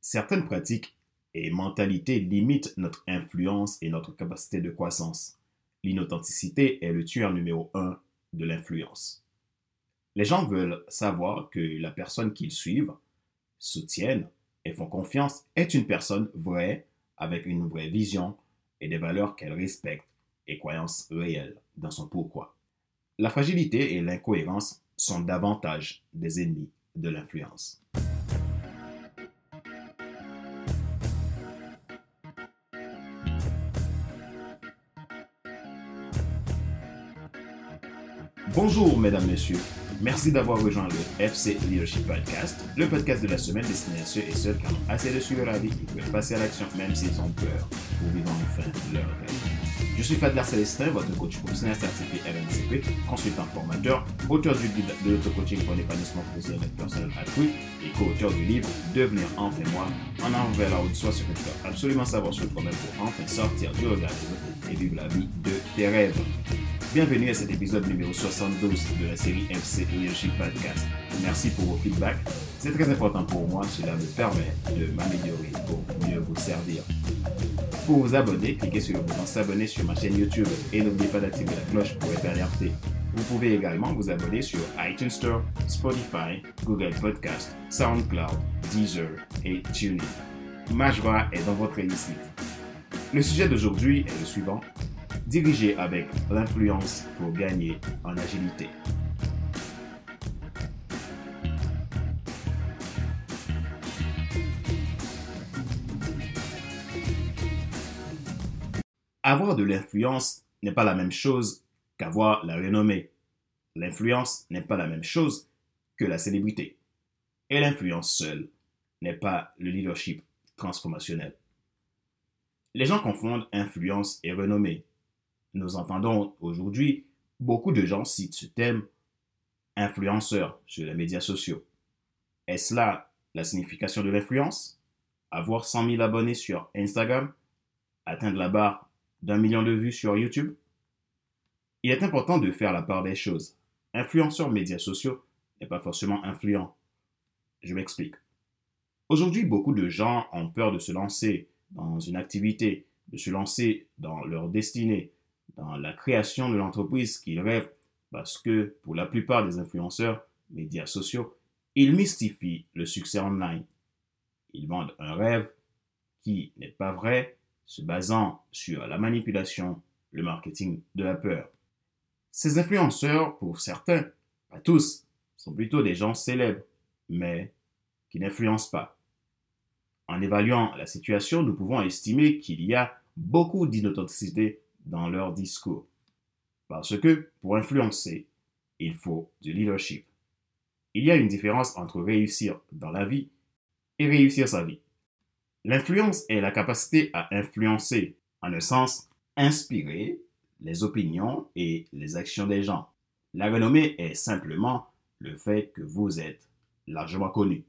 Certaines pratiques et mentalités limitent notre influence et notre capacité de croissance. L'inauthenticité est le tueur numéro un de l'influence. Les gens veulent savoir que la personne qu'ils suivent, soutiennent et font confiance est une personne vraie, avec une vraie vision et des valeurs qu'elle respecte et croyances réelles dans son pourquoi. La fragilité et l'incohérence sont davantage des ennemis de l'influence. Bonjour mesdames, messieurs. Merci d'avoir rejoint le FC Leadership Podcast, le podcast de la semaine destiné à ceux et celles qui ont assez de suivre la vie et veulent passer à l'action même s'ils ont peur pour vivre enfin leur rêve. Je suis Fadler Célestin, votre coach professionnel certifié RNCP, consultant formateur, auteur du guide de l'auto-coaching pour l'épanouissement professionnel personnel accru et co-auteur du livre Devenir enfin moi, en avant vers la haute soit ce que tu dois absolument savoir sur le problème pour enfin sortir du regard et vivre la vie de tes rêves. Bienvenue à cet épisode numéro 72 de la série FC Leadership Podcast. Merci pour vos feedbacks. C'est très important pour moi. Cela me permet de m'améliorer pour mieux vous servir. Pour vous abonner, cliquez sur le bouton s'abonner sur ma chaîne YouTube et n'oubliez pas d'activer la cloche pour être alerté. Vous pouvez également vous abonner sur iTunes Store, Spotify, Google Podcast, SoundCloud, Deezer et TuneIn. Ma joie est dans votre réussite. Le sujet d'aujourd'hui est le suivant diriger avec l'influence pour gagner en agilité. Avoir de l'influence n'est pas la même chose qu'avoir la renommée. L'influence n'est pas la même chose que la célébrité. Et l'influence seule n'est pas le leadership transformationnel. Les gens confondent influence et renommée nous entendons aujourd'hui beaucoup de gens citent ce thème influenceur sur les médias sociaux. Est-ce là la signification de l'influence? Avoir 100 000 abonnés sur Instagram Atteindre la barre d'un million de vues sur YouTube? Il est important de faire la part des choses. Influenceur médias sociaux n'est pas forcément influent. Je m'explique. Aujourd'hui, beaucoup de gens ont peur de se lancer dans une activité, de se lancer dans leur destinée, dans la création de l'entreprise qu'ils rêvent parce que pour la plupart des influenceurs, médias sociaux, ils mystifient le succès online. Ils vendent un rêve qui n'est pas vrai, se basant sur la manipulation, le marketing de la peur. Ces influenceurs, pour certains, pas tous, sont plutôt des gens célèbres, mais qui n'influencent pas. En évaluant la situation, nous pouvons estimer qu'il y a beaucoup d'inauthenticité dans leur discours. Parce que pour influencer, il faut du leadership. Il y a une différence entre réussir dans la vie et réussir sa vie. L'influence est la capacité à influencer, en un sens, inspirer les opinions et les actions des gens. La renommée est simplement le fait que vous êtes largement connu.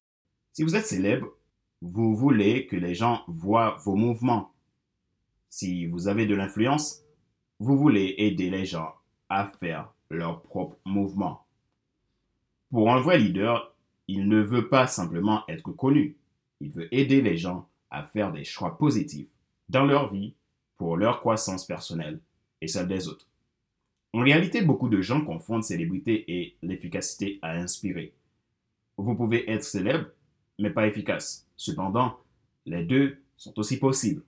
Si vous êtes célèbre, vous voulez que les gens voient vos mouvements. Si vous avez de l'influence, vous voulez aider les gens à faire leur propre mouvement. Pour un vrai leader, il ne veut pas simplement être connu. Il veut aider les gens à faire des choix positifs dans leur vie pour leur croissance personnelle et celle des autres. En réalité, beaucoup de gens confondent célébrité et l'efficacité à inspirer. Vous pouvez être célèbre, mais pas efficace. Cependant, les deux sont aussi possibles.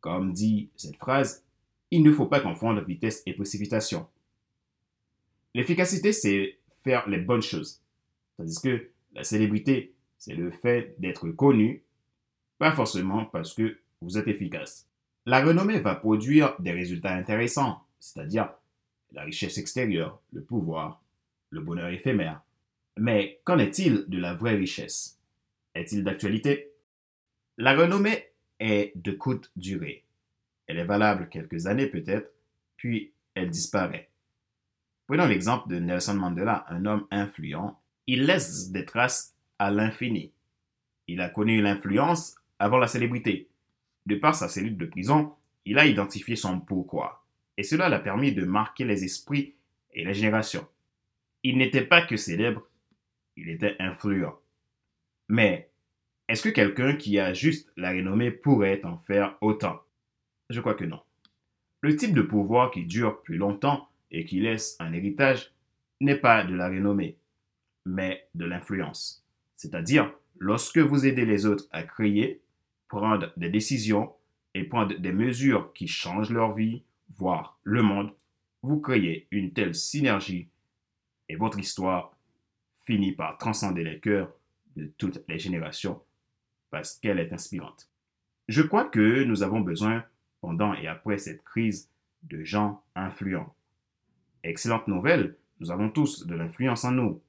Comme dit cette phrase, il ne faut pas confondre vitesse et précipitation. L'efficacité, c'est faire les bonnes choses. Tandis que la célébrité, c'est le fait d'être connu, pas forcément parce que vous êtes efficace. La renommée va produire des résultats intéressants, c'est-à-dire la richesse extérieure, le pouvoir, le bonheur éphémère. Mais qu'en est-il de la vraie richesse? Est-il d'actualité? La renommée est de courte durée. Elle est valable quelques années peut-être, puis elle disparaît. Prenons l'exemple de Nelson Mandela, un homme influent. Il laisse des traces à l'infini. Il a connu l'influence avant la célébrité. De par sa cellule de prison, il a identifié son pourquoi. Et cela l'a permis de marquer les esprits et les générations. Il n'était pas que célèbre, il était influent. Mais Est-ce que quelqu'un qui a juste la renommée pourrait en faire autant? Je crois que non. Le type de pouvoir qui dure plus longtemps et qui laisse un héritage n'est pas de la renommée, mais de l'influence. C'est-à-dire, lorsque vous aidez les autres à créer, prendre des décisions et prendre des mesures qui changent leur vie, voire le monde, vous créez une telle synergie et votre histoire finit par transcender les cœurs de toutes les générations parce qu'elle est inspirante. Je crois que nous avons besoin, pendant et après cette crise, de gens influents. Excellente nouvelle, nous avons tous de l'influence en nous.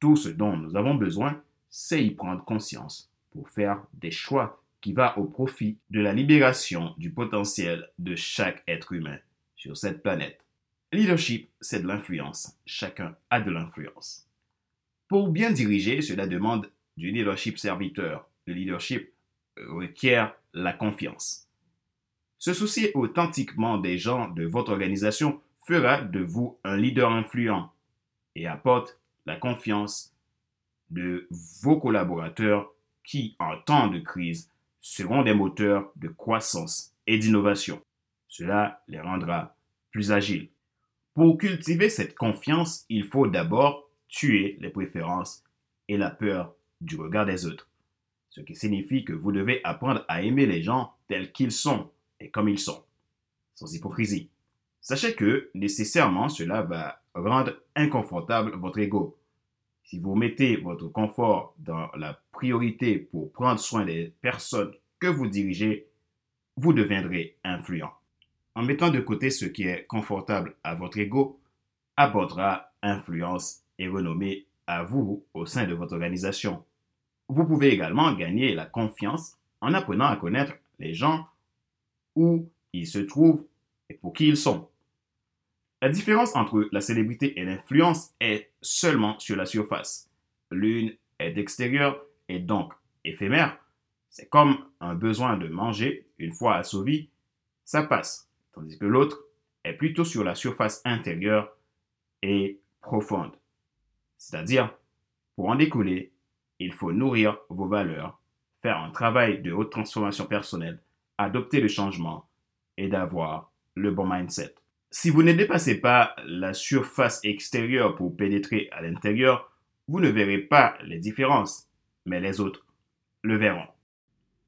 Tout ce dont nous avons besoin, c'est y prendre conscience pour faire des choix qui va au profit de la libération du potentiel de chaque être humain sur cette planète. Leadership, c'est de l'influence. Chacun a de l'influence. Pour bien diriger, cela demande du leadership serviteur. Le leadership requiert la confiance. Se soucier authentiquement des gens de votre organisation fera de vous un leader influent et apporte la confiance de vos collaborateurs qui, en temps de crise, seront des moteurs de croissance et d'innovation. Cela les rendra plus agiles. Pour cultiver cette confiance, il faut d'abord tuer les préférences et la peur du regard des autres. Ce qui signifie que vous devez apprendre à aimer les gens tels qu'ils sont comme ils sont, sans hypocrisie. Sachez que nécessairement cela va rendre inconfortable votre ego. Si vous mettez votre confort dans la priorité pour prendre soin des personnes que vous dirigez, vous deviendrez influent. En mettant de côté ce qui est confortable à votre ego, apportera influence et renommée à vous au sein de votre organisation. Vous pouvez également gagner la confiance en apprenant à connaître les gens où ils se trouvent et pour qui ils sont. La différence entre la célébrité et l'influence est seulement sur la surface. L'une est extérieure et donc éphémère. C'est comme un besoin de manger, une fois assouvi, ça passe. Tandis que l'autre est plutôt sur la surface intérieure et profonde. C'est-à-dire, pour en découler, il faut nourrir vos valeurs, faire un travail de haute transformation personnelle, adopter le changement et d'avoir le bon mindset. Si vous ne dépassez pas la surface extérieure pour pénétrer à l'intérieur, vous ne verrez pas les différences, mais les autres le verront.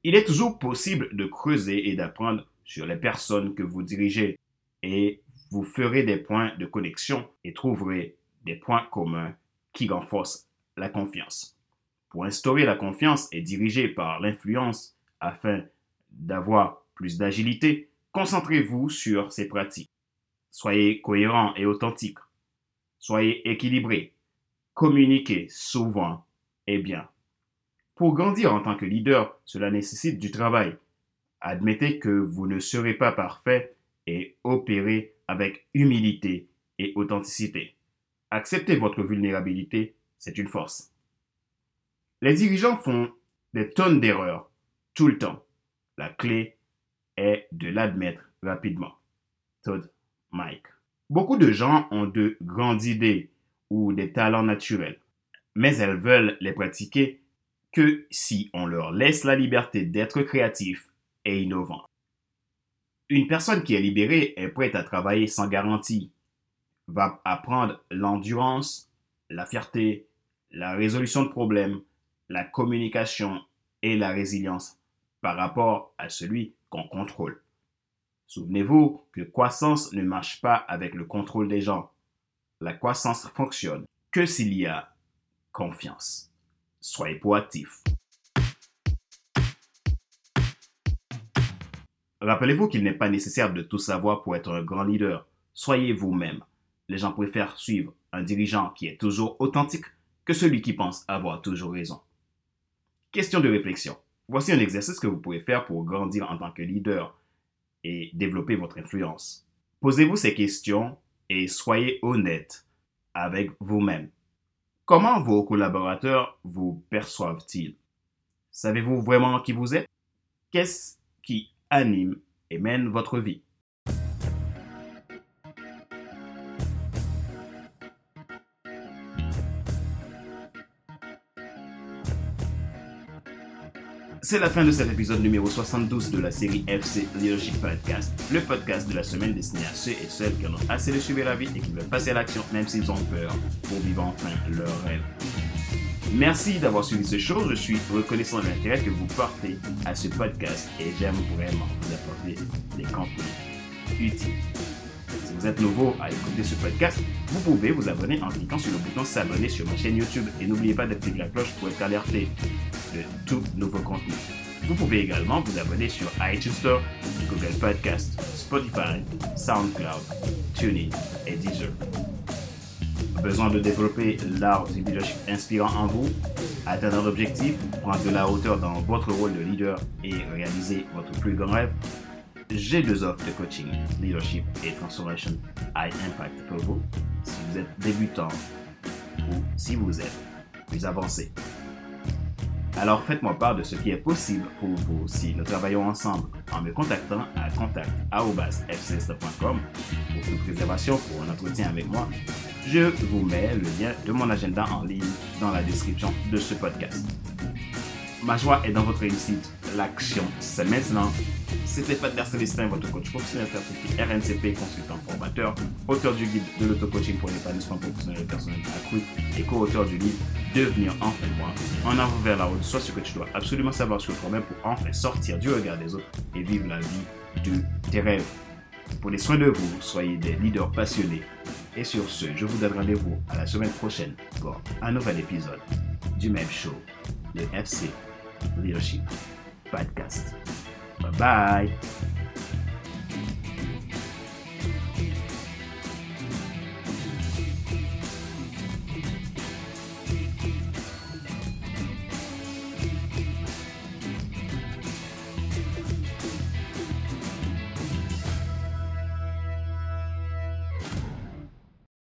Il est toujours possible de creuser et d'apprendre sur les personnes que vous dirigez et vous ferez des points de connexion et trouverez des points communs qui renforcent la confiance. Pour instaurer la confiance et diriger par l'influence afin d'avoir plus d'agilité, concentrez-vous sur ces pratiques. Soyez cohérent et authentique. Soyez équilibré. Communiquez souvent et bien. Pour grandir en tant que leader, cela nécessite du travail. Admettez que vous ne serez pas parfait et opérez avec humilité et authenticité. Accepter votre vulnérabilité, c'est une force. Les dirigeants font des tonnes d'erreurs tout le temps. La clé est de l'admettre rapidement. Todd Mike. Beaucoup de gens ont de grandes idées ou des talents naturels, mais elles veulent les pratiquer que si on leur laisse la liberté d'être créatifs et innovants. Une personne qui est libérée est prête à travailler sans garantie, va apprendre l'endurance, la fierté, la résolution de problèmes, la communication et la résilience par rapport à celui qu'on contrôle. Souvenez-vous que croissance ne marche pas avec le contrôle des gens. La croissance fonctionne que s'il y a confiance. Soyez proactif. Rappelez-vous qu'il n'est pas nécessaire de tout savoir pour être un grand leader. Soyez vous-même. Les gens préfèrent suivre un dirigeant qui est toujours authentique que celui qui pense avoir toujours raison. Question de réflexion. Voici un exercice que vous pouvez faire pour grandir en tant que leader et développer votre influence. Posez-vous ces questions et soyez honnête avec vous-même. Comment vos collaborateurs vous perçoivent-ils? Savez-vous vraiment qui vous êtes? Qu'est-ce qui anime et mène votre vie? C'est la fin de cet épisode numéro 72 de la série FC Leadership Podcast, le podcast de la semaine destiné à ceux et celles qui en ont assez de suivre la vie et qui veulent passer à l'action même s'ils ont peur pour vivre enfin leur rêve. Merci d'avoir suivi ce show. Je suis reconnaissant de l'intérêt que vous portez à ce podcast et j'aime vraiment vous apporter des contenus utiles. Si vous êtes nouveau à écouter ce podcast, vous pouvez vous abonner en cliquant sur le bouton s'abonner sur ma chaîne YouTube et n'oubliez pas d'activer la cloche pour être alerté de tout nouveau contenu. Vous pouvez également vous abonner sur iTunes Store, Google Podcast, Spotify, SoundCloud, TuneIn et Deezer. Besoin de développer l'art du leadership inspirant en vous, atteindre l'objectif, prendre de la hauteur dans votre rôle de leader et réaliser votre plus grand rêve? J'ai deux offres de coaching, leadership et transformation high impact pour vous si vous êtes débutant ou si vous êtes plus avancé. Alors faites-moi part de ce qui est possible pour vous si nous travaillons ensemble en me contactant à contact.fcst.com pour toute réservation pour un entretien avec moi. Je vous mets le lien de mon agenda en ligne dans la description de ce podcast. Ma joie est dans votre réussite. L'action, c'est maintenant. C'était Pat Célestin, votre coach professionnel certifié RNCP, consultant formateur, auteur du guide de l'auto-coaching pour l'épanouissement professionnel et personnel accru et co-auteur du livre Devenir enfin moi, en avant vers la route, soit ce que tu dois absolument savoir sur toi-même pour enfin sortir du regard des autres et vivre la vie de tes rêves. Prenez soin de vous, soyez des leaders passionnés. Et sur ce, je vous donne rendez-vous à la semaine prochaine pour un nouvel épisode du même show, le FC Leadership Podcast. Bye bye.